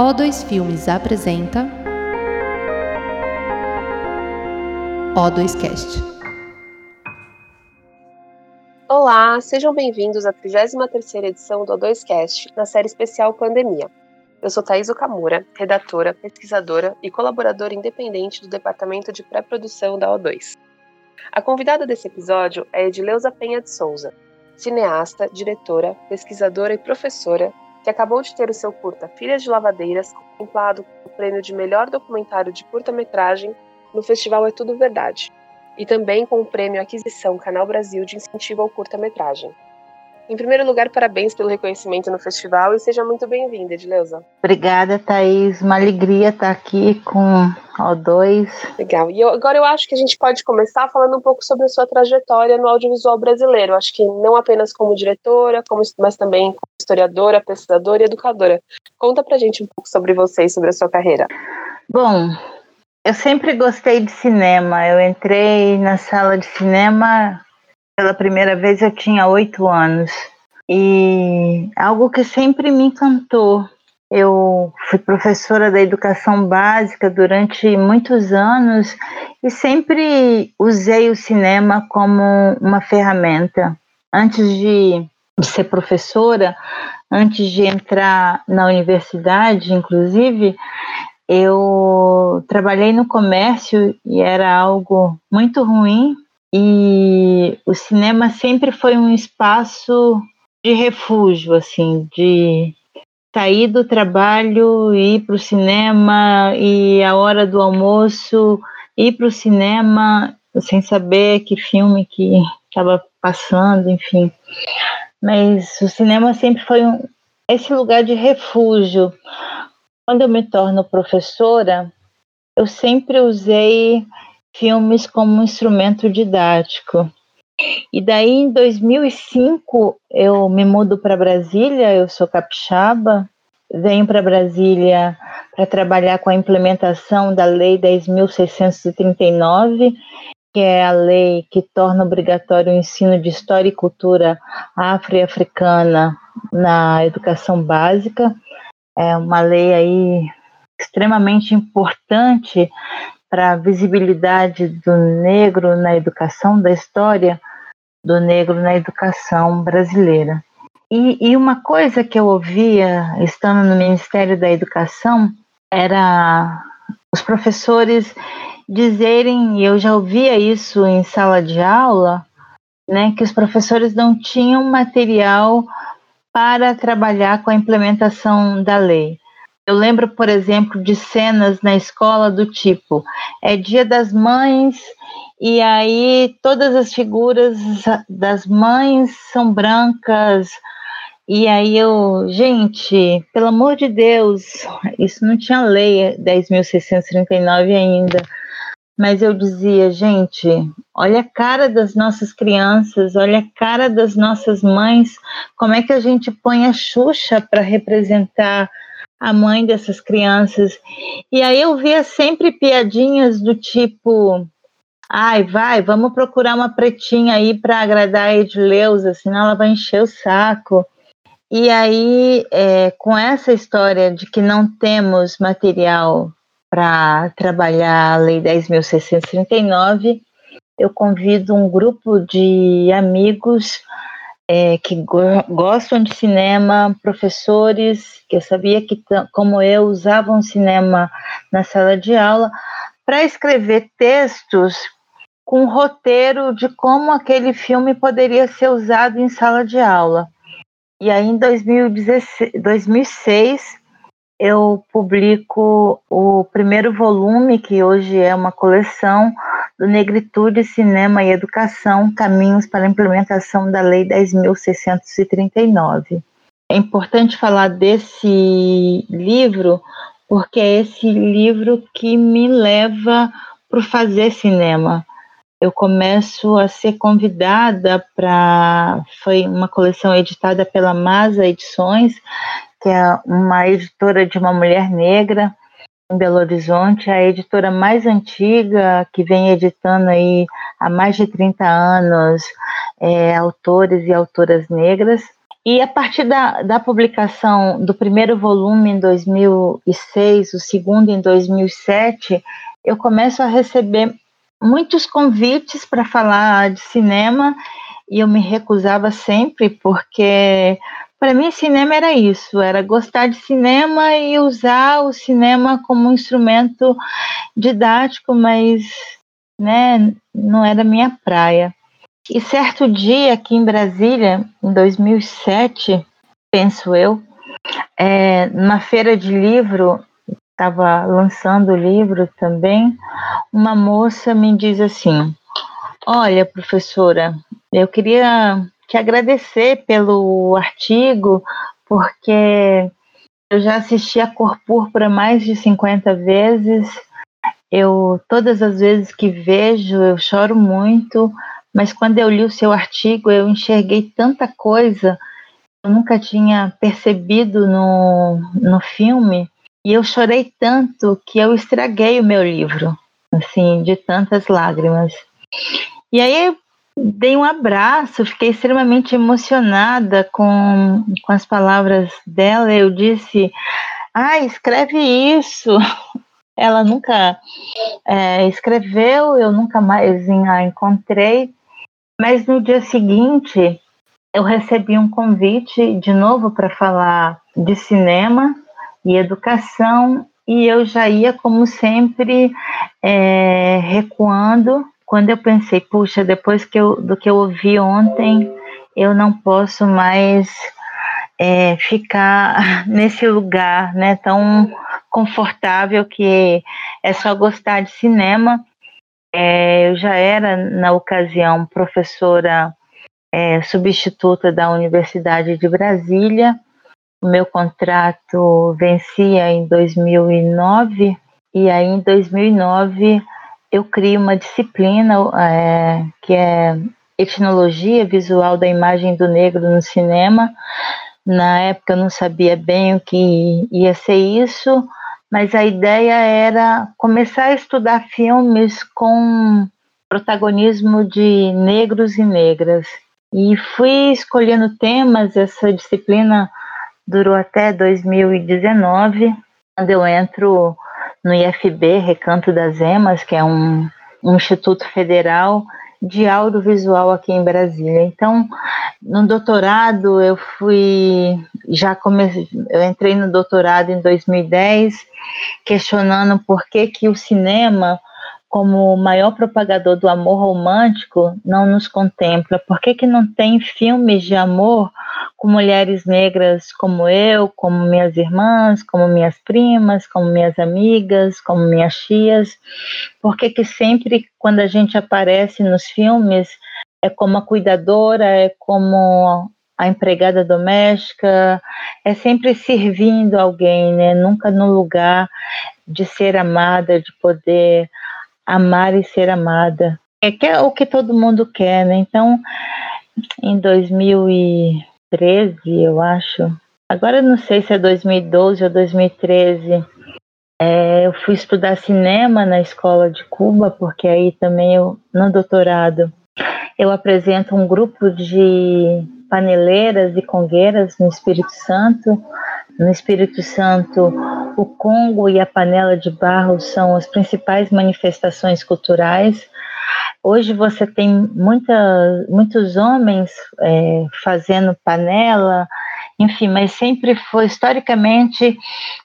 O2 Filmes apresenta O2Cast. Olá, sejam bem-vindos à 33ª edição do O2Cast, na série especial Pandemia. Eu sou Thaís Okamura, redatora, pesquisadora e colaboradora independente do Departamento de Pré-Produção da O2. A convidada desse episódio é Edileuza Penha de Souza, cineasta, diretora, pesquisadora e professora que acabou de ter o seu curta Filhas de Lavadeiras contemplado com o prêmio de melhor documentário de curta-metragem no Festival É Tudo Verdade, e também com o prêmio Aquisição Canal Brasil de incentivo ao curta-metragem. Em primeiro lugar, parabéns pelo reconhecimento no festival e seja muito bem-vinda, Edileuza. Obrigada, Thaís. Uma alegria estar aqui com O2. Legal. E eu, agora eu acho que a gente pode começar falando um pouco sobre a sua trajetória no audiovisual brasileiro. Acho que não apenas como diretora, como, mas também como historiadora, pesquisadora e educadora. Conta pra gente um pouco sobre você e sobre a sua carreira. Bom, eu sempre gostei de cinema. Eu entrei na sala de cinema pela primeira vez eu tinha oito anos. E algo que sempre me encantou. Eu fui professora da educação básica durante muitos anos e sempre usei o cinema como uma ferramenta. Antes de ser professora, antes de entrar na universidade, inclusive, eu trabalhei no comércio e era algo muito ruim e o cinema sempre foi um espaço de refúgio, assim, de sair do trabalho, ir para o cinema e a hora do almoço ir para o cinema sem saber que filme que estava passando, enfim. Mas o cinema sempre foi um, esse lugar de refúgio. Quando eu me torno professora, eu sempre usei filmes como instrumento didático. E daí, em 2005, eu me mudo para Brasília, eu sou capixaba, venho para Brasília para trabalhar com a implementação da Lei 10.639, que é a lei que torna obrigatório o ensino de história e cultura afro e africana na educação básica. É uma lei aí extremamente importante para a visibilidade do negro na educação, da história do negro na educação brasileira. E, e, uma coisa que eu ouvia estando no Ministério da Educação era os professores dizerem, e eu já ouvia isso em sala de aula, né, que os professores não tinham material para trabalhar com a implementação da lei. Eu lembro, por exemplo, de cenas na escola do tipo: é dia das mães, e aí todas as figuras das mães são brancas. E aí eu, gente, pelo amor de Deus, isso não tinha lei 10.639 ainda. Mas eu dizia, gente, olha a cara das nossas crianças, olha a cara das nossas mães, como é que a gente põe a Xuxa para representar a mãe dessas crianças. E aí eu via sempre piadinhas do tipo: ai, vai, vamos procurar uma pretinha aí para agradar a Edileuza, senão ela vai encher o saco. E aí, é, com essa história de que não temos material para trabalhar a Lei 10.639, eu convido um grupo de amigos é, que go gostam de cinema, professores que eu sabia que, como eu, usavam cinema na sala de aula, para escrever textos com roteiro de como aquele filme poderia ser usado em sala de aula. E aí, em 2016, 2006, eu publico o primeiro volume, que hoje é uma coleção, do Negritude, Cinema e Educação, Caminhos para a Implementação da Lei 10.639. É importante falar desse livro, porque é esse livro que me leva para fazer cinema. Eu começo a ser convidada para. Foi uma coleção editada pela Masa Edições, que é uma editora de uma mulher negra, em Belo Horizonte, a editora mais antiga, que vem editando aí há mais de 30 anos é, autores e autoras negras. E a partir da, da publicação do primeiro volume em 2006, o segundo em 2007, eu começo a receber muitos convites para falar de cinema e eu me recusava sempre porque para mim cinema era isso, era gostar de cinema e usar o cinema como um instrumento didático, mas né, não era minha praia. E certo dia aqui em Brasília, em 2007, penso eu, é, numa feira de livro, estava lançando o livro também, uma moça me diz assim: Olha, professora, eu queria te agradecer pelo artigo, porque eu já assisti a Cor Púrpura mais de 50 vezes. Eu todas as vezes que vejo, eu choro muito, mas quando eu li o seu artigo, eu enxerguei tanta coisa que eu nunca tinha percebido no, no filme, e eu chorei tanto que eu estraguei o meu livro, assim, de tantas lágrimas. E aí dei um abraço, fiquei extremamente emocionada com, com as palavras dela. Eu disse: Ah, escreve isso. Ela nunca é, escreveu, eu nunca mais a encontrei. Mas no dia seguinte, eu recebi um convite de novo para falar de cinema e educação, e eu já ia, como sempre, é, recuando. Quando eu pensei, puxa, depois que eu, do que eu ouvi ontem, eu não posso mais é, ficar nesse lugar né, tão confortável que é só gostar de cinema é, eu já era, na ocasião, professora é, substituta da Universidade de Brasília. O meu contrato vencia em 2009 e aí em 2009 eu crio uma disciplina é, que é etnologia visual da imagem do negro no cinema. Na época eu não sabia bem o que ia ser isso, mas a ideia era começar a estudar filmes com protagonismo de negros e negras. E fui escolhendo temas, essa disciplina durou até 2019, quando eu entro no IFB, Recanto das Emas, que é um, um instituto federal de audiovisual aqui em Brasília. Então, no doutorado eu fui já comecei, eu entrei no doutorado em 2010, questionando por que que o cinema como o maior propagador do amor romântico não nos contempla? Por que, que não tem filmes de amor com mulheres negras como eu, como minhas irmãs, como minhas primas, como minhas amigas, como minhas tias? Por que, que sempre quando a gente aparece nos filmes é como a cuidadora, é como a empregada doméstica, é sempre servindo alguém, né? Nunca no lugar de ser amada, de poder amar e ser amada. É que é o que todo mundo quer, né? Então, em 2013, eu acho, agora eu não sei se é 2012 ou 2013, é, eu fui estudar cinema na escola de Cuba, porque aí também eu, no doutorado, eu apresento um grupo de paneleiras e congueiras no Espírito Santo. No Espírito Santo, o Congo e a panela de barro são as principais manifestações culturais. Hoje você tem muita, muitos homens é, fazendo panela, enfim, mas sempre foi, historicamente,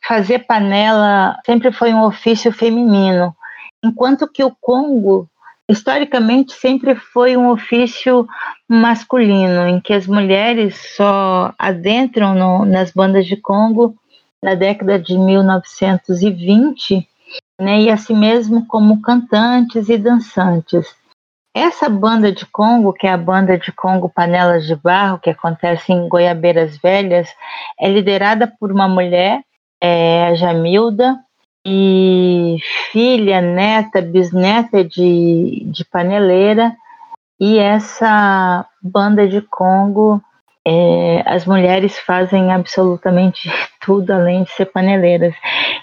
fazer panela sempre foi um ofício feminino, enquanto que o Congo historicamente sempre foi um ofício masculino, em que as mulheres só adentram no, nas bandas de Congo na década de 1920, né, e assim mesmo como cantantes e dançantes. Essa banda de Congo, que é a banda de Congo Panelas de Barro, que acontece em Goiabeiras Velhas, é liderada por uma mulher, é, a Jamilda, e filha, neta, bisneta de, de paneleira, e essa banda de Congo, é, as mulheres fazem absolutamente tudo além de ser paneleiras.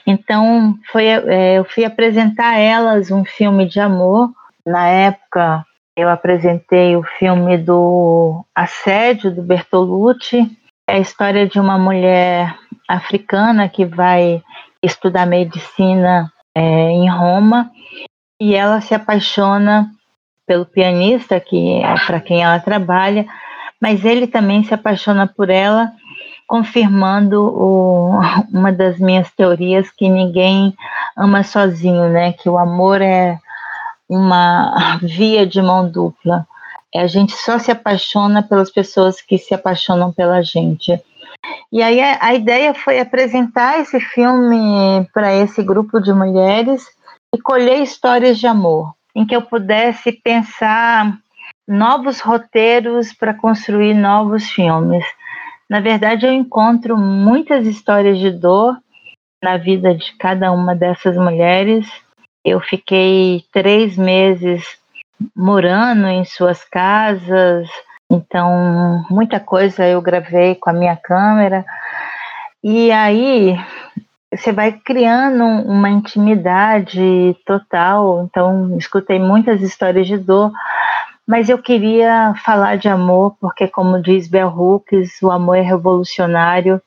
Então, foi, é, eu fui apresentar a elas um filme de amor. Na época, eu apresentei o filme do Assédio, do Bertolucci, É a história de uma mulher africana que vai estudar medicina é, em Roma e ela se apaixona pelo pianista que é para quem ela trabalha, mas ele também se apaixona por ela, confirmando o, uma das minhas teorias que ninguém ama sozinho, né? Que o amor é uma via de mão dupla. É, a gente só se apaixona pelas pessoas que se apaixonam pela gente. E aí a, a ideia foi apresentar esse filme para esse grupo de mulheres e colher histórias de amor, em que eu pudesse pensar novos roteiros para construir novos filmes. Na verdade, eu encontro muitas histórias de dor na vida de cada uma dessas mulheres. Eu fiquei três meses morando em suas casas, então muita coisa eu gravei com a minha câmera. E aí você vai criando uma intimidade total. Então, escutei muitas histórias de dor, mas eu queria falar de amor, porque, como diz Bell Hooks, o amor é revolucionário.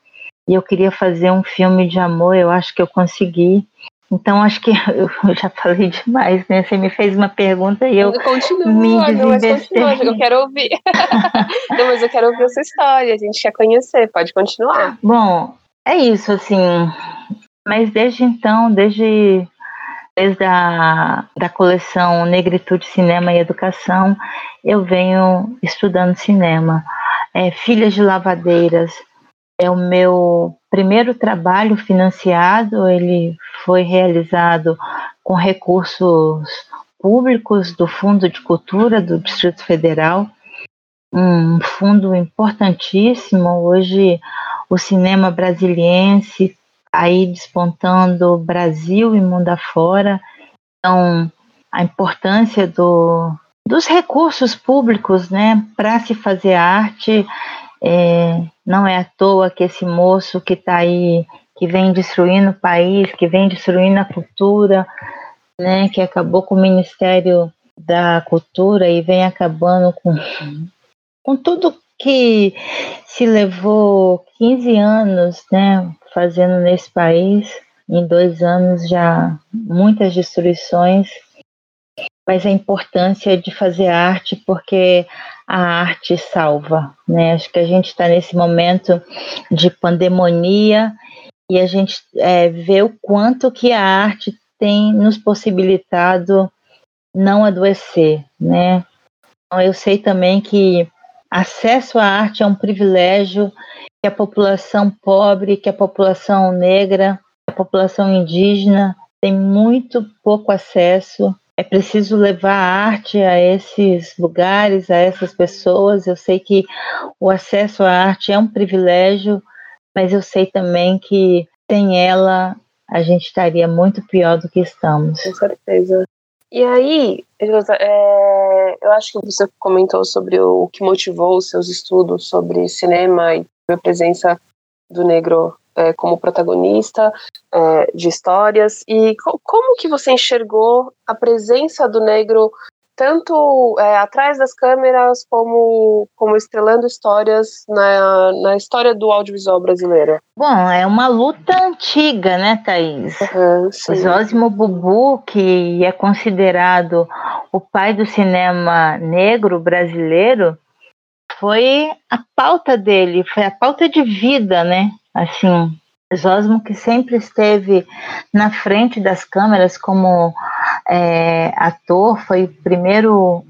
E eu queria fazer um filme de amor, eu acho que eu consegui. Então, acho que eu já falei demais, né? Você me fez uma pergunta e eu continua, me mas continua, eu quero ouvir. não, mas eu quero ouvir a sua história, a gente quer conhecer, pode continuar. Bom, é isso, assim. Mas desde então, desde, desde a da coleção Negritude, Cinema e Educação, eu venho estudando cinema. É, Filhas de Lavadeiras é o meu primeiro trabalho financiado, ele foi realizado com recursos públicos do Fundo de Cultura do Distrito Federal, um fundo importantíssimo. Hoje o cinema brasiliense aí despontando Brasil e mundo afora. Então, a importância do, dos recursos públicos né, para se fazer arte. É, não é à toa que esse moço que está aí, que vem destruindo o país, que vem destruindo a cultura, né, que acabou com o Ministério da Cultura e vem acabando com, com tudo que se levou 15 anos, né, fazendo nesse país, em dois anos já muitas destruições, mas a importância de fazer arte porque a arte salva, né? Acho que a gente está nesse momento de pandemia e a gente é, vê o quanto que a arte tem nos possibilitado não adoecer, né? Então, eu sei também que acesso à arte é um privilégio que a população pobre, que a população negra, a população indígena tem muito pouco acesso. É preciso levar a arte a esses lugares, a essas pessoas. Eu sei que o acesso à arte é um privilégio, mas eu sei também que sem ela a gente estaria muito pior do que estamos. Com certeza. E aí, é, eu acho que você comentou sobre o que motivou os seus estudos sobre cinema e a presença do negro é, como protagonista é, de histórias. E co como que você enxergou a presença do negro tanto é, atrás das câmeras como, como estrelando histórias na, na história do audiovisual brasileiro? Bom, é uma luta antiga, né, Thaís? Uhum, Zósimo Bubu, que é considerado o pai do cinema negro brasileiro, foi a pauta dele, foi a pauta de vida, né? Assim, Zósimo que sempre esteve na frente das câmeras como é, ator, foi o primeiro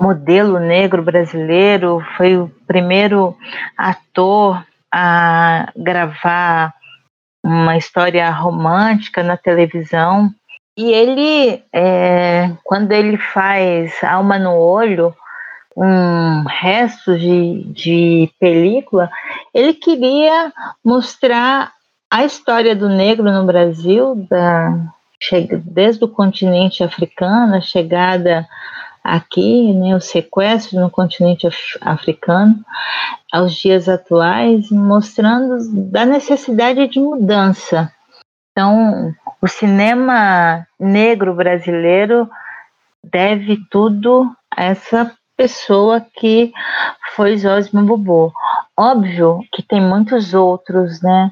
modelo negro brasileiro, foi o primeiro ator a gravar uma história romântica na televisão. E ele, é, quando ele faz Alma no Olho, um resto de, de película, ele queria mostrar a história do negro no Brasil, da, desde o continente africano, a chegada aqui, né, o sequestro no continente africano, aos dias atuais, mostrando da necessidade de mudança. Então, o cinema negro brasileiro deve tudo a essa pessoa que foi Zosimo Bobo. óbvio que tem muitos outros, né?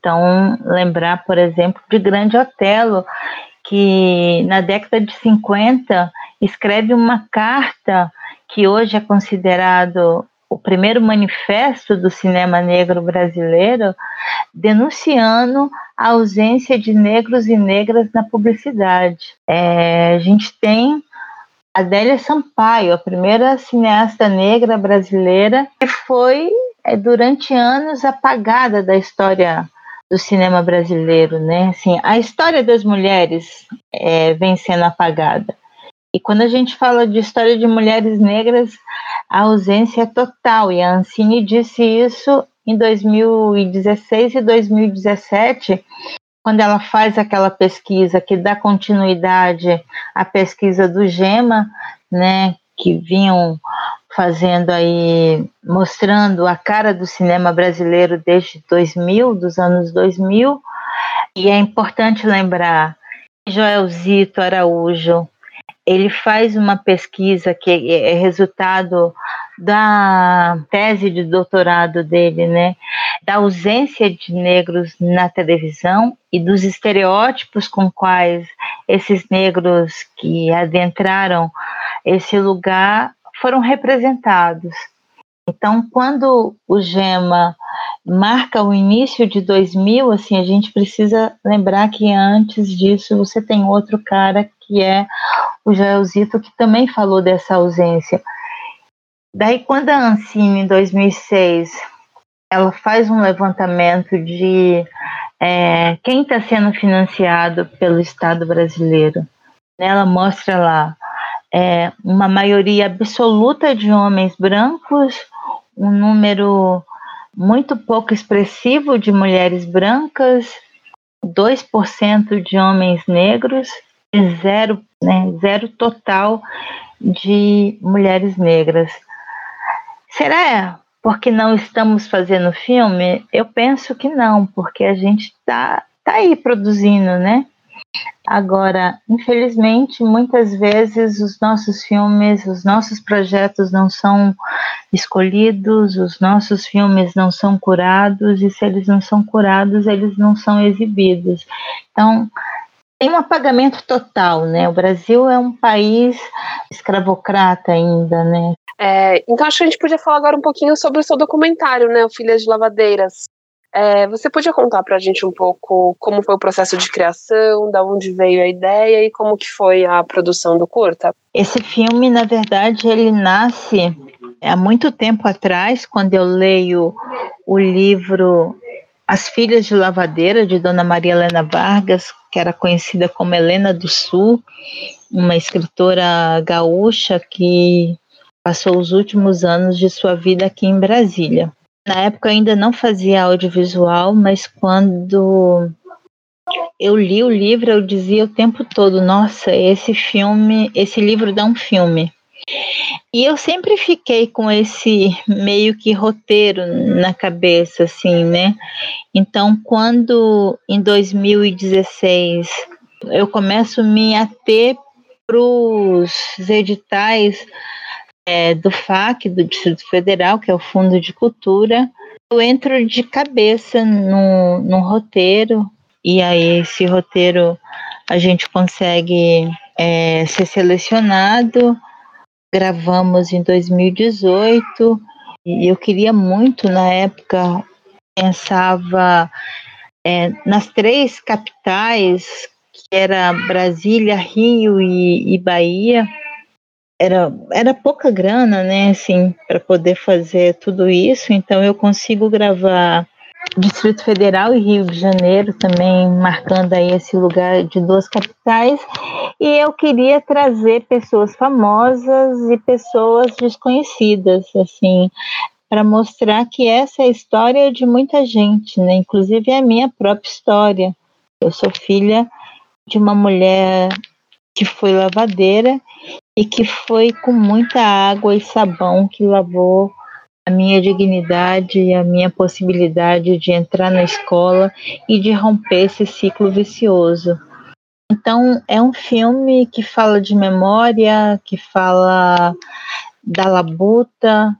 Então, lembrar, por exemplo, de Grande Otelo, que na década de 50 escreve uma carta que hoje é considerado o primeiro manifesto do cinema negro brasileiro, denunciando a ausência de negros e negras na publicidade. É, a gente tem Adélia Sampaio, a primeira cineasta negra brasileira, que foi é, durante anos apagada da história do cinema brasileiro, né? Assim, a história das mulheres é, vem sendo apagada. E quando a gente fala de história de mulheres negras, a ausência é total. E a Ancine disse isso em 2016 e 2017, quando ela faz aquela pesquisa que dá continuidade à pesquisa do GEMA, né, que vinham fazendo aí, mostrando a cara do cinema brasileiro desde 2000, dos anos 2000, e é importante lembrar Joelzito Araújo, ele faz uma pesquisa que é resultado da tese de doutorado dele, né, da ausência de negros na televisão e dos estereótipos com quais esses negros que adentraram esse lugar foram representados. Então, quando o GEMA marca o início de 2000, assim, a gente precisa lembrar que antes disso você tem outro cara que é o Joelzito, que também falou dessa ausência. Daí, quando a Ancine, em 2006, ela faz um levantamento de é, quem está sendo financiado pelo Estado brasileiro, né, ela mostra lá é, uma maioria absoluta de homens brancos, um número muito pouco expressivo de mulheres brancas, 2% de homens negros e zero, né, zero total de mulheres negras. Será porque não estamos fazendo filme? Eu penso que não, porque a gente está tá aí produzindo, né? Agora, infelizmente, muitas vezes os nossos filmes, os nossos projetos não são escolhidos, os nossos filmes não são curados, e se eles não são curados, eles não são exibidos. Então, tem um apagamento total, né? O Brasil é um país escravocrata ainda, né? É, então acho que a gente podia falar agora um pouquinho sobre o seu documentário, né? O Filhas de Lavadeiras. É, você podia contar para a gente um pouco como foi o processo de criação, da onde veio a ideia e como que foi a produção do curta? Esse filme, na verdade, ele nasce há muito tempo atrás, quando eu leio o livro As Filhas de Lavadeira, de Dona Maria Helena Vargas, que era conhecida como Helena do Sul, uma escritora gaúcha que passou os últimos anos de sua vida aqui em Brasília. Na época eu ainda não fazia audiovisual, mas quando eu li o livro, eu dizia o tempo todo: nossa, esse filme, esse livro dá um filme. E eu sempre fiquei com esse meio que roteiro na cabeça, assim, né? Então, quando em 2016 eu começo a me ater para os editais é, do FAC, do Distrito Federal, que é o Fundo de Cultura, eu entro de cabeça no, no roteiro, e aí esse roteiro a gente consegue é, ser selecionado. Gravamos em 2018 e eu queria muito na época pensava é, nas três capitais que era Brasília, Rio e, e Bahia era, era pouca grana, né, assim, para poder fazer tudo isso, então eu consigo gravar Distrito Federal e Rio de Janeiro também, marcando aí esse lugar de duas capitais, e eu queria trazer pessoas famosas e pessoas desconhecidas, assim, para mostrar que essa é a história de muita gente, né, inclusive é a minha própria história. Eu sou filha de uma mulher que foi lavadeira e que foi com muita água e sabão que lavou a minha dignidade e a minha possibilidade de entrar na escola e de romper esse ciclo vicioso. Então, é um filme que fala de memória, que fala da labuta,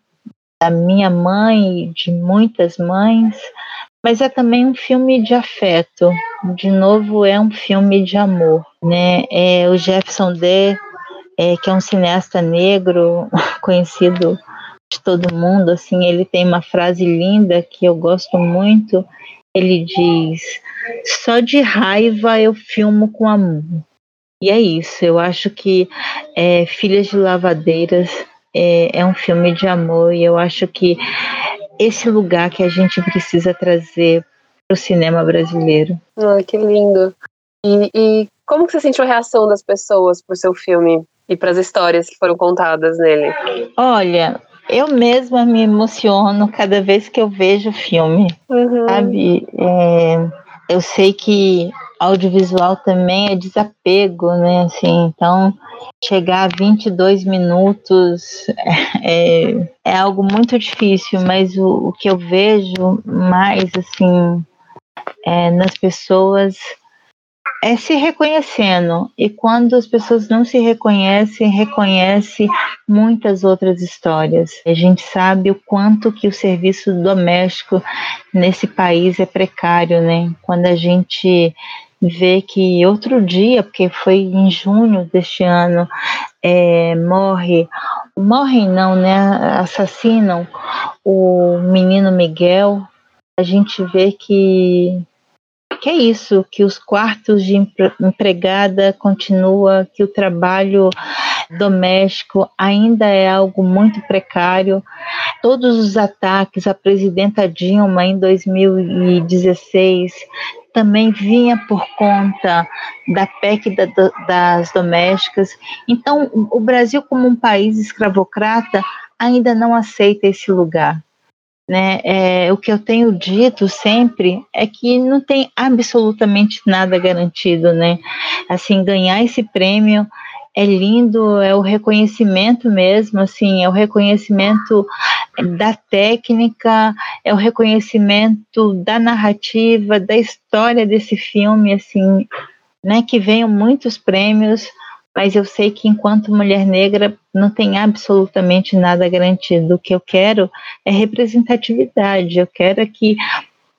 da minha mãe, de muitas mães, mas é também um filme de afeto. De novo, é um filme de amor, né? É o Jefferson D, é, que é um cineasta negro conhecido de todo mundo, assim, ele tem uma frase linda que eu gosto muito. Ele diz: "Só de raiva eu filmo com amor". E é isso. Eu acho que é, Filhas de Lavadeiras é, é um filme de amor e eu acho que esse lugar que a gente precisa trazer para o cinema brasileiro. Ah, que lindo. E, e, como que você sentiu a reação das pessoas por seu filme e para as histórias que foram contadas nele? Olha, eu mesma me emociono cada vez que eu vejo o filme, uhum. sabe? É, eu sei que audiovisual também é desapego, né? Assim, então, chegar a 22 minutos é, é algo muito difícil, mas o, o que eu vejo mais, assim, é, nas pessoas é se reconhecendo. E quando as pessoas não se reconhecem, reconhece muitas outras histórias. A gente sabe o quanto que o serviço doméstico nesse país é precário, né? Quando a gente vê que outro dia, porque foi em junho deste ano, é, morre, morrem não, né? Assassinam o menino Miguel. A gente vê que que é isso, que os quartos de empregada continua, que o trabalho doméstico ainda é algo muito precário. Todos os ataques à presidenta Dilma em 2016 também vinha por conta da PEC da, das domésticas. Então, o Brasil, como um país escravocrata, ainda não aceita esse lugar. Né? É, o que eu tenho dito sempre é que não tem absolutamente nada garantido, né? Assim, ganhar esse prêmio é lindo, é o reconhecimento mesmo, assim, é o reconhecimento da técnica, é o reconhecimento da narrativa, da história desse filme, assim, né? Que venham muitos prêmios mas eu sei que enquanto mulher negra não tem absolutamente nada garantido. O que eu quero é representatividade, eu quero que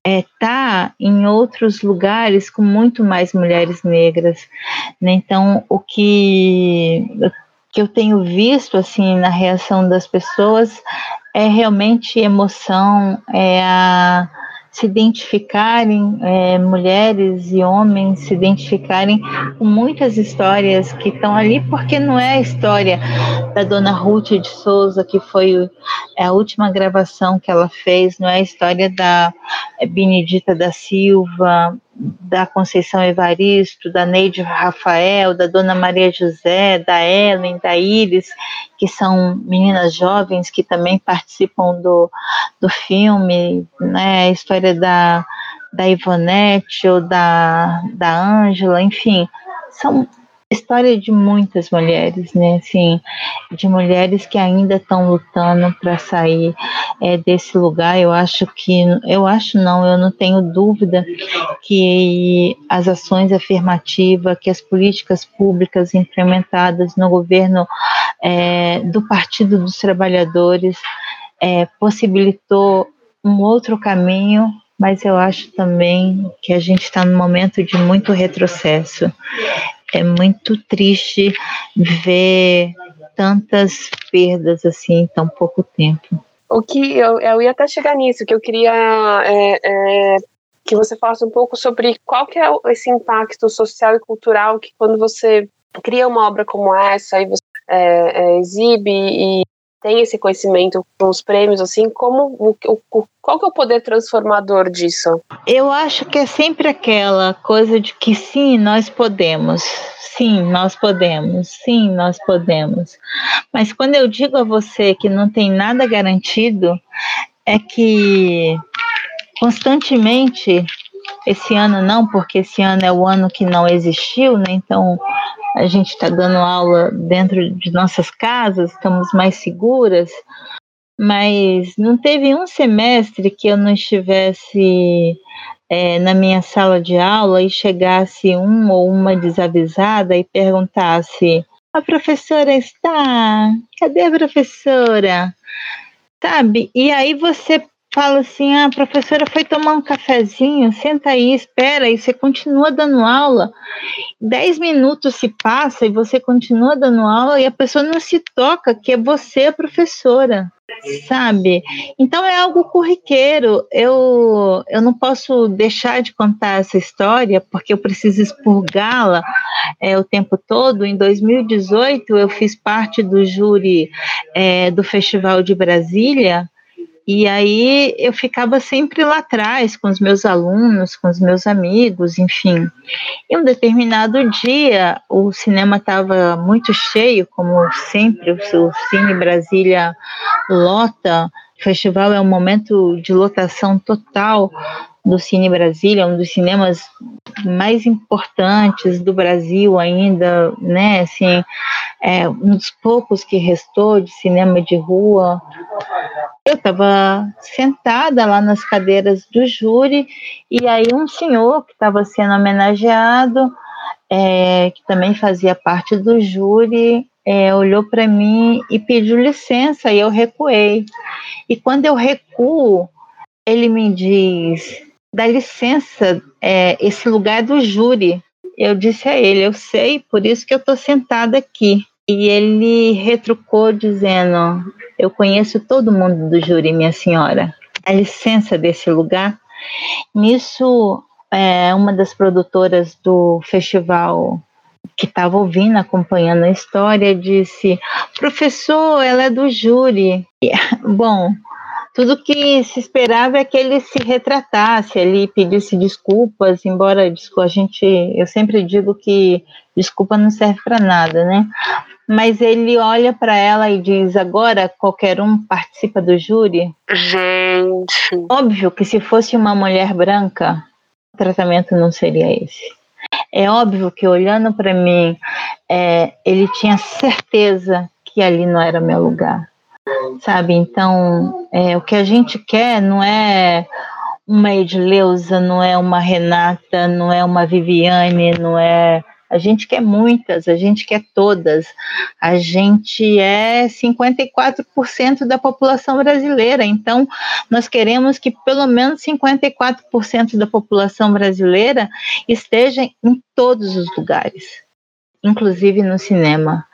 é, tá em outros lugares com muito mais mulheres negras. Né? Então, o que, que eu tenho visto assim na reação das pessoas é realmente emoção, é a se identificarem, é, mulheres e homens se identificarem com muitas histórias que estão ali, porque não é a história da dona Ruth de Souza, que foi é, a última gravação que ela fez, não é a história da Benedita da Silva, da Conceição Evaristo, da Neide Rafael, da Dona Maria José, da Ellen, da Iris, que são meninas jovens que também participam do, do filme, né? A história da, da Ivonete ou da, Ângela, enfim, são história de muitas mulheres, né? Assim, de mulheres que ainda estão lutando para sair é, desse lugar. Eu acho que, eu acho não, eu não tenho dúvida que as ações afirmativas, que as políticas públicas implementadas no governo é, do Partido dos Trabalhadores é, possibilitou um outro caminho mas eu acho também que a gente está num momento de muito retrocesso é muito triste ver tantas perdas assim em tão pouco tempo. O que eu, eu ia até chegar nisso, que eu queria é, é, que você falasse um pouco sobre qual que é esse impacto social e cultural que quando você cria uma obra como essa e você é, é exibe e tem esse conhecimento com os prêmios, assim, como o, o, qual que é o poder transformador disso? Eu acho que é sempre aquela coisa de que sim, nós podemos, sim, nós podemos, sim, nós podemos. Mas quando eu digo a você que não tem nada garantido, é que constantemente esse ano não, porque esse ano é o ano que não existiu, né? Então a gente está dando aula dentro de nossas casas, estamos mais seguras, mas não teve um semestre que eu não estivesse é, na minha sala de aula e chegasse um ou uma desavisada e perguntasse: a professora está? Cadê a professora? sabe? E aí você fala assim: ah, a professora foi tomar um cafezinho, senta aí, espera, e você continua dando aula. Dez minutos se passa e você continua dando aula e a pessoa não se toca que é você a professora, sabe? Então é algo corriqueiro. Eu, eu não posso deixar de contar essa história porque eu preciso expurgá-la é, o tempo todo. Em 2018, eu fiz parte do júri é, do Festival de Brasília e aí eu ficava sempre lá atrás com os meus alunos, com os meus amigos, enfim. E um determinado dia o cinema estava muito cheio, como sempre, o Cine Brasília lota. O festival é um momento de lotação total do Cine Brasília, um dos cinemas mais importantes do Brasil ainda, né? Assim, é um dos poucos que restou de cinema de rua. Eu estava sentada lá nas cadeiras do júri e aí um senhor que estava sendo homenageado, é, que também fazia parte do júri, é, olhou para mim e pediu licença e eu recuei. E quando eu recuo, ele me diz: dá licença, é, esse lugar é do júri. Eu disse a ele: eu sei, por isso que eu estou sentada aqui. E ele retrucou dizendo: Eu conheço todo mundo do júri, minha senhora. A licença desse lugar. Nisso, é, uma das produtoras do festival que estava ouvindo, acompanhando a história, disse: Professor, ela é do júri. Bom, tudo que se esperava é que ele se retratasse ali, pedisse desculpas, embora a gente, eu sempre digo que desculpa não serve para nada, né? Mas ele olha para ela e diz: agora qualquer um participa do júri. Gente. Óbvio que se fosse uma mulher branca, o tratamento não seria esse. É óbvio que olhando para mim, é, ele tinha certeza que ali não era meu lugar, sabe? Então, é, o que a gente quer não é uma Edileuza, não é uma Renata, não é uma Viviane, não é a gente quer muitas, a gente quer todas. A gente é 54% da população brasileira, então nós queremos que pelo menos 54% da população brasileira esteja em todos os lugares inclusive no cinema.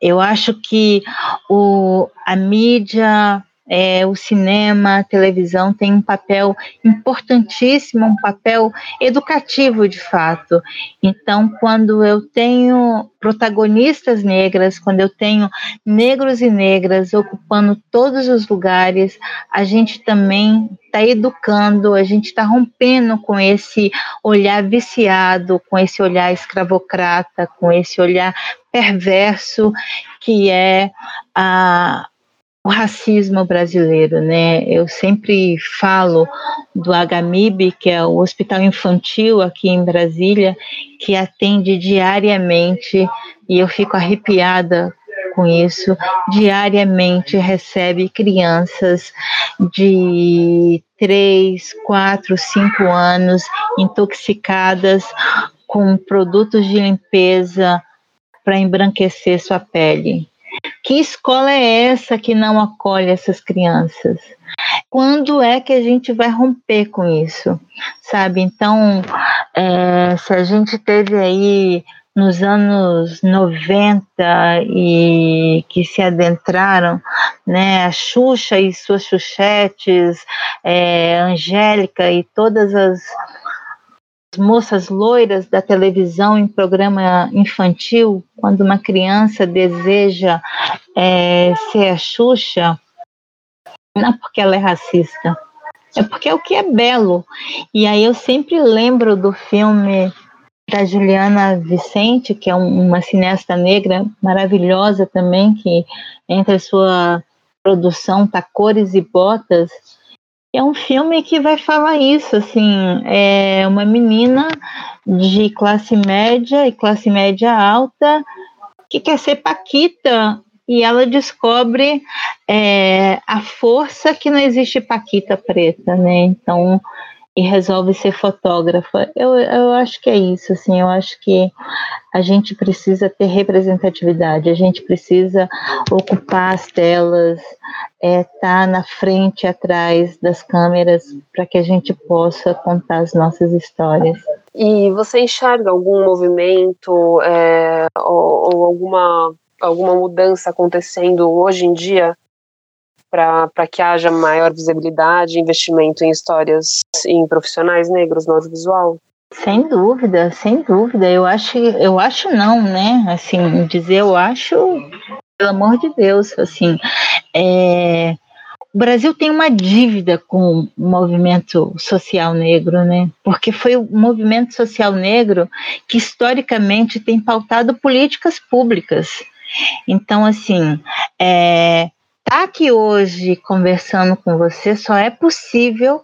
Eu acho que o, a mídia é, o cinema, a televisão tem um papel importantíssimo, um papel educativo de fato. Então, quando eu tenho protagonistas negras, quando eu tenho negros e negras ocupando todos os lugares, a gente também está educando, a gente está rompendo com esse olhar viciado, com esse olhar escravocrata, com esse olhar perverso que é a o racismo brasileiro, né? Eu sempre falo do HMIB, que é o Hospital Infantil aqui em Brasília, que atende diariamente, e eu fico arrepiada com isso, diariamente recebe crianças de 3, 4, 5 anos intoxicadas com produtos de limpeza para embranquecer sua pele. Que escola é essa que não acolhe essas crianças? Quando é que a gente vai romper com isso? Sabe? Então, é, se a gente teve aí nos anos 90 e que se adentraram, né, a Xuxa e suas Xuxetes, é, Angélica e todas as moças loiras da televisão em programa infantil, quando uma criança deseja é, ser a Xuxa, não é porque ela é racista, é porque é o que é belo. E aí eu sempre lembro do filme da Juliana Vicente, que é uma cineasta negra maravilhosa também, que entre sua produção tá Cores e Botas, é um filme que vai falar isso, assim, é uma menina de classe média e classe média alta que quer ser paquita e ela descobre é, a força que não existe paquita preta, né? Então e resolve ser fotógrafa. Eu, eu acho que é isso, assim, eu acho que a gente precisa ter representatividade, a gente precisa ocupar as telas, estar é, tá na frente, atrás das câmeras, para que a gente possa contar as nossas histórias. E você enxerga algum movimento é, ou, ou alguma, alguma mudança acontecendo hoje em dia para que haja maior visibilidade investimento em histórias em profissionais negros no audiovisual? Sem dúvida, sem dúvida. Eu acho, eu acho não, né? Assim, dizer eu acho, pelo amor de Deus, assim, é, o Brasil tem uma dívida com o movimento social negro, né? Porque foi o movimento social negro que historicamente tem pautado políticas públicas. Então, assim, é, estar aqui hoje conversando com você só é possível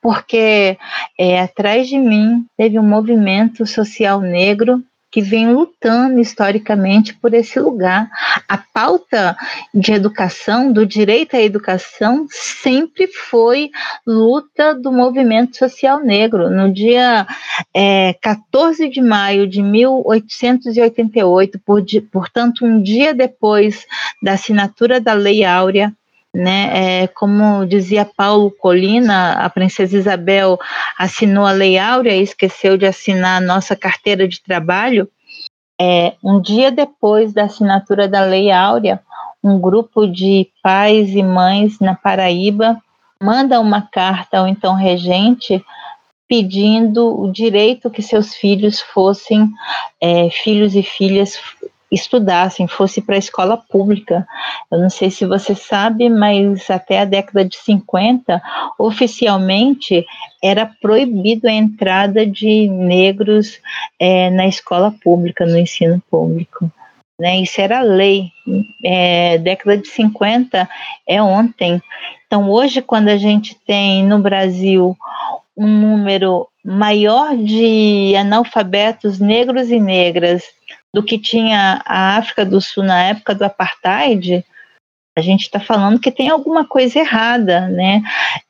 porque é, atrás de mim teve um movimento social negro que vem lutando historicamente por esse lugar. A pauta de educação, do direito à educação, sempre foi luta do movimento social negro. No dia é, 14 de maio de 1888, por, portanto, um dia depois da assinatura da Lei Áurea, né? É, como dizia Paulo Colina, a princesa Isabel assinou a Lei Áurea e esqueceu de assinar a nossa carteira de trabalho. É, um dia depois da assinatura da Lei Áurea, um grupo de pais e mães na Paraíba manda uma carta ao então regente pedindo o direito que seus filhos fossem é, filhos e filhas estudassem, fosse para a escola pública. Eu não sei se você sabe, mas até a década de 50, oficialmente era proibido a entrada de negros é, na escola pública, no ensino público. Né? Isso era lei. É, década de 50 é ontem. Então, hoje, quando a gente tem no Brasil um número maior de analfabetos negros e negras do que tinha a África do Sul na época do apartheid, a gente está falando que tem alguma coisa errada, né?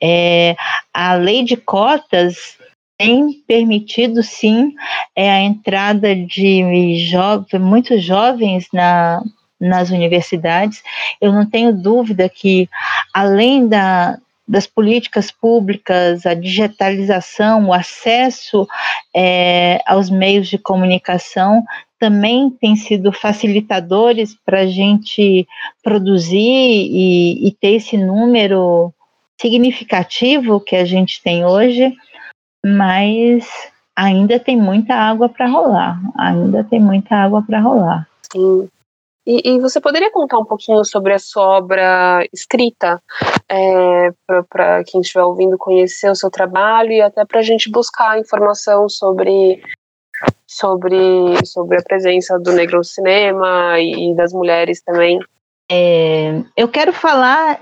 É, a lei de cotas tem permitido sim é, a entrada de jovens, muitos jovens na, nas universidades. Eu não tenho dúvida que, além da, das políticas públicas, a digitalização, o acesso é, aos meios de comunicação também têm sido facilitadores para a gente produzir e, e ter esse número significativo que a gente tem hoje, mas ainda tem muita água para rolar, ainda tem muita água para rolar. Sim. E, e, você poderia contar um pouquinho sobre a sua obra escrita, é, para quem estiver ouvindo conhecer o seu trabalho e até para a gente buscar informação sobre sobre, sobre a presença do negro no cinema e, das mulheres também. É, eu quero falar,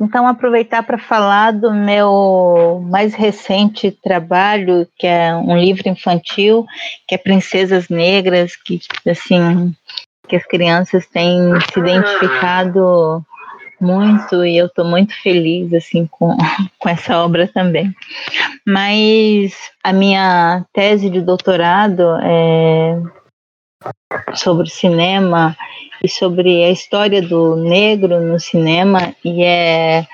então aproveitar para falar do meu mais recente trabalho, que é um livro infantil, que é Princesas Negras, que assim que as crianças têm se identificado muito e eu estou muito feliz assim com, com essa obra também. Mas a minha tese de doutorado é sobre cinema e sobre a história do negro no cinema e é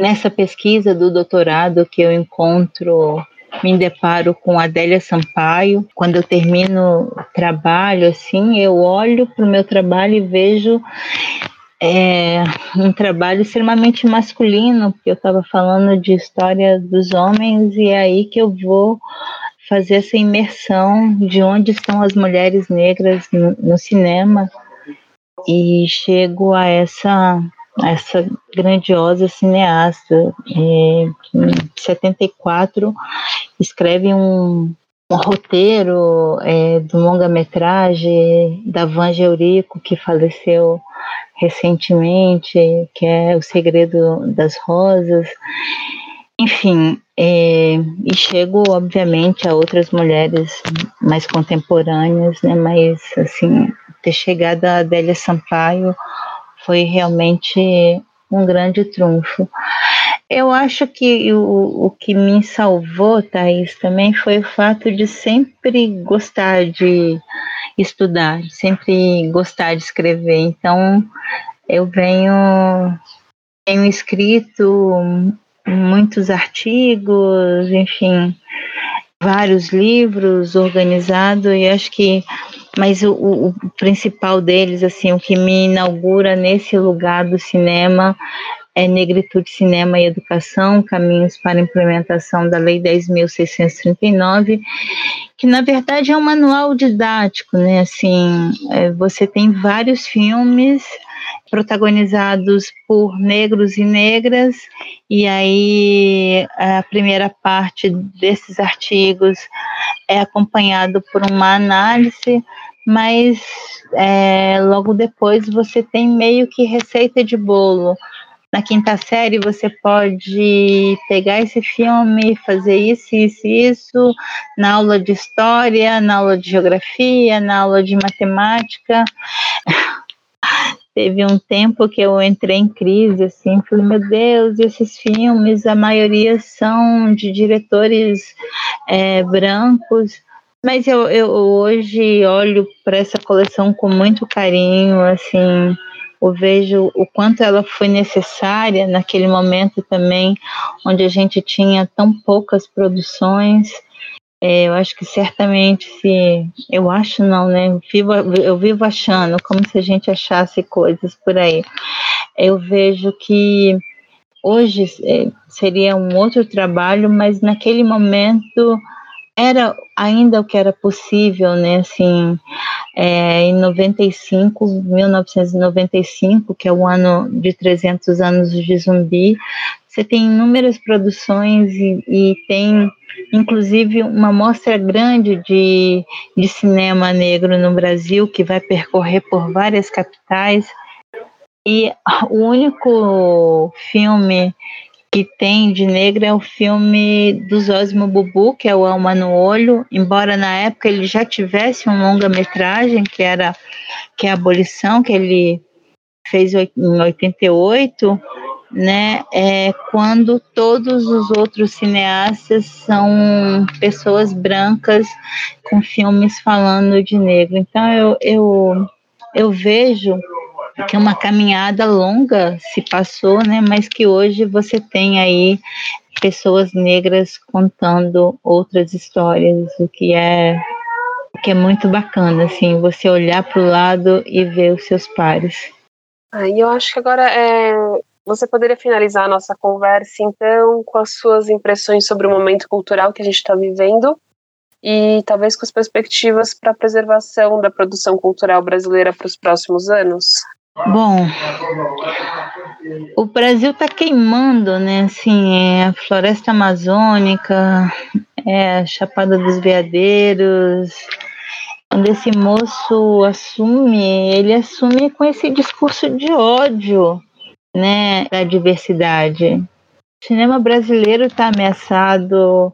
nessa pesquisa do doutorado que eu encontro me deparo com Adélia Sampaio. Quando eu termino o trabalho, assim, eu olho para o meu trabalho e vejo é um trabalho extremamente masculino, porque eu estava falando de história dos homens e é aí que eu vou fazer essa imersão de onde estão as mulheres negras no, no cinema e chego a essa essa grandiosa cineasta é, em 74 escreve um, um roteiro é, do longa-metragem da Van Eurico, que faleceu recentemente, que é O Segredo das Rosas. Enfim, é, e chego, obviamente, a outras mulheres mais contemporâneas, né, mas, assim, ter chegado a Adélia Sampaio foi realmente um grande trunfo. Eu acho que o, o que me salvou, Thaís, também foi o fato de sempre gostar de estudar, sempre gostar de escrever. Então, eu venho tenho escrito muitos artigos, enfim, vários livros organizados e acho que mas o, o, principal deles assim o que me inaugura nesse lugar do cinema é Negritude, Cinema e Educação, Caminhos para a Implementação da Lei 10.639, que na verdade é um manual didático, né? Assim, é, você tem vários filmes protagonizados por negros e negras, e aí a primeira parte desses artigos é acompanhado por uma análise, mas é, logo depois você tem meio que receita de bolo. Na quinta série você pode pegar esse filme, fazer isso, isso, isso, na aula de história, na aula de geografia, na aula de matemática. Teve um tempo que eu entrei em crise, assim, falei, meu Deus, esses filmes, a maioria são de diretores é, brancos, mas eu, eu hoje olho para essa coleção com muito carinho, assim, eu vejo o quanto ela foi necessária naquele momento também, onde a gente tinha tão poucas produções, é, eu acho que certamente se. Eu acho não, né? Eu vivo, eu vivo achando, como se a gente achasse coisas por aí. Eu vejo que hoje é, seria um outro trabalho, mas naquele momento era ainda o que era possível, né? Assim, é, em 95, 1995, que é o ano de 300 anos de Zumbi, você tem inúmeras produções e, e tem inclusive uma mostra grande de, de cinema negro no Brasil, que vai percorrer por várias capitais. E o único filme que tem de negra é o filme do Zosmo Bubu, que é o Alma no Olho, embora na época ele já tivesse um longa-metragem, que era que é a Abolição, que ele fez em 88, né, é quando todos os outros cineastas são pessoas brancas com filmes falando de negro. Então eu, eu, eu vejo que uma caminhada longa se passou, né, mas que hoje você tem aí pessoas negras contando outras histórias, o que é o que é muito bacana, assim, você olhar para o lado e ver os seus pares. Aí eu acho que agora é, você poderia finalizar a nossa conversa, então, com as suas impressões sobre o momento cultural que a gente está vivendo e talvez com as perspectivas para a preservação da produção cultural brasileira para os próximos anos? Bom, o Brasil está queimando, né? Assim, é a floresta amazônica, é a Chapada dos Veadeiros. Quando esse moço assume, ele assume com esse discurso de ódio né, da diversidade. O cinema brasileiro está ameaçado,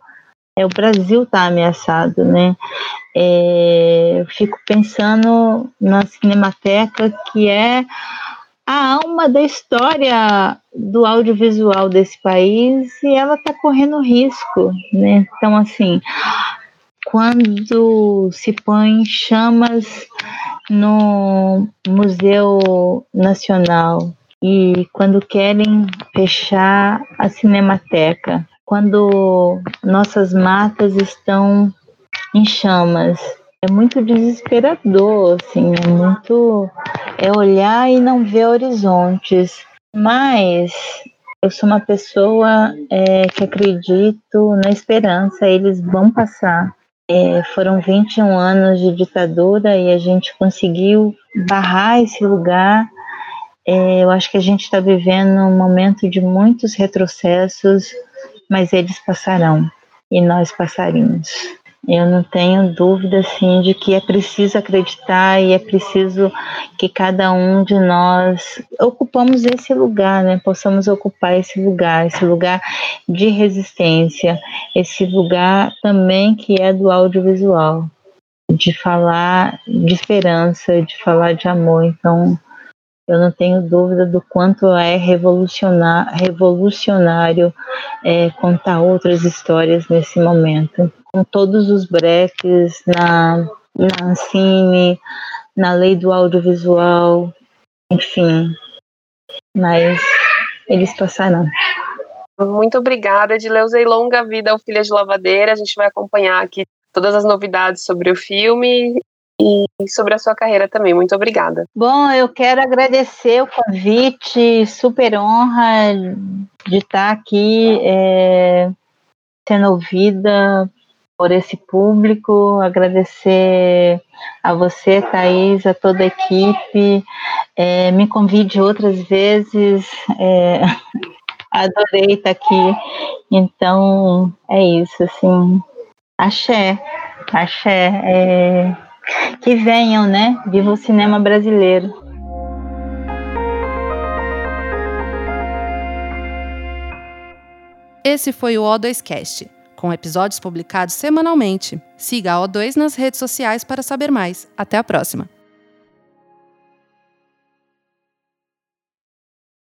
é, o Brasil está ameaçado, né? É, eu fico pensando na Cinemateca, que é a alma da história do audiovisual desse país e ela está correndo risco, né? Então, assim, quando se põe chamas no Museu Nacional, e quando querem fechar a cinemateca, quando nossas matas estão em chamas. É muito desesperador, assim, é muito é olhar e não ver horizontes. Mas eu sou uma pessoa é, que acredito na esperança, eles vão passar. É, foram 21 anos de ditadura e a gente conseguiu barrar esse lugar é, eu acho que a gente está vivendo um momento de muitos retrocessos, mas eles passarão e nós passaremos. Eu não tenho dúvida assim de que é preciso acreditar e é preciso que cada um de nós ocupamos esse lugar, né? Possamos ocupar esse lugar, esse lugar de resistência, esse lugar também que é do audiovisual, de falar de esperança, de falar de amor. Então, eu não tenho dúvida do quanto é revolucionar, revolucionário é, contar outras histórias nesse momento. Com todos os breques na, na Ancine, na lei do audiovisual, enfim. Mas eles passarão. Muito obrigada, Edileuza, e longa vida ao Filha de Lavadeira. A gente vai acompanhar aqui todas as novidades sobre o filme e sobre a sua carreira também. Muito obrigada. Bom, eu quero agradecer o convite, super honra de estar aqui é, sendo ouvida por esse público, agradecer a você, Thaís, a toda a equipe. É, me convide outras vezes. É, adorei estar aqui. Então, é isso, assim. Axé, axé. É, que venham, né? Viva o cinema brasileiro. Esse foi o O2Cast, com episódios publicados semanalmente. Siga a O2 nas redes sociais para saber mais. Até a próxima!